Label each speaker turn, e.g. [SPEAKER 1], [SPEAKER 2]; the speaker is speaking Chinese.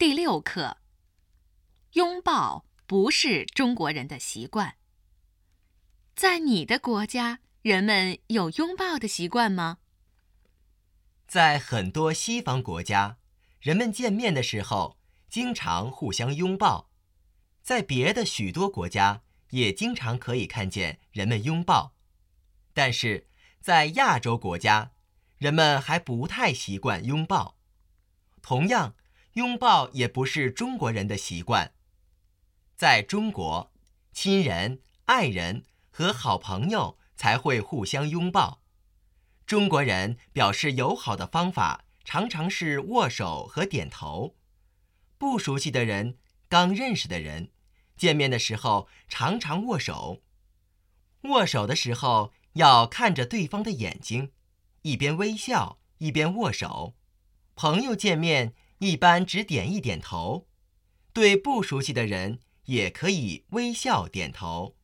[SPEAKER 1] 第六课：拥抱不是中国人的习惯。在你的国家，人们有拥抱的习惯吗？
[SPEAKER 2] 在很多西方国家，人们见面的时候经常互相拥抱。在别的许多国家，也经常可以看见人们拥抱。但是在亚洲国家，人们还不太习惯拥抱。同样。拥抱也不是中国人的习惯。在中国，亲人、爱人和好朋友才会互相拥抱。中国人表示友好的方法常常是握手和点头。不熟悉的人、刚认识的人，见面的时候常常握手。握手的时候要看着对方的眼睛，一边微笑一边握手。朋友见面。一般只点一点头，对不熟悉的人也可以微笑点头。